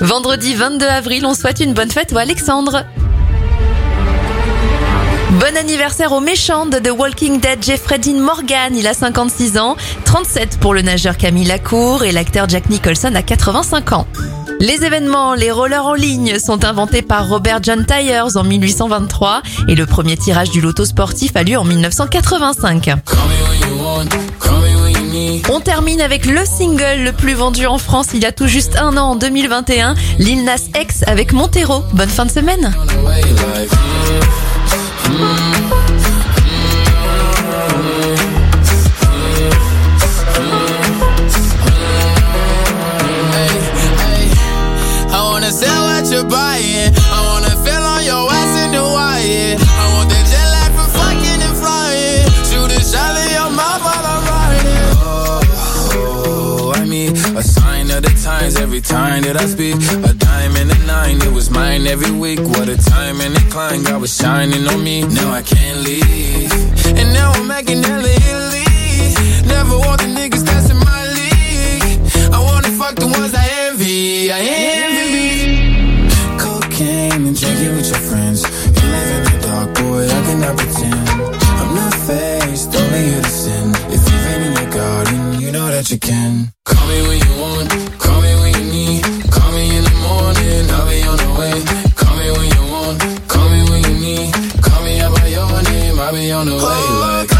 Vendredi 22 avril, on souhaite une bonne fête au Alexandre. Bon anniversaire au méchant de The Walking Dead Jeffrey Dean Morgan, il a 56 ans, 37 pour le nageur Camille Lacour et l'acteur Jack Nicholson a 85 ans. Les événements, les rollers en ligne sont inventés par Robert John Tyers en 1823 et le premier tirage du loto sportif a lieu en 1985. On termine avec le single le plus vendu en France il y a tout juste un an en 2021, Lil Nas X avec Montero. Bonne fin de semaine. I wanna sell what you're buying. I wanna feel on your ass of the times every time that I speak. A dime and a nine, it was mine every week. What a time and a climb, God was shining on me. Now I can't leave. And now I'm making hella Italy. Never want the niggas that's in my league. I wanna fuck the ones I envy. I envy. Cocaine and drinking with your friends. You live in the dark, boy, I cannot pretend. I'm not faced, only you to sin. If you've been in your garden, you know that you can. I be on the way like.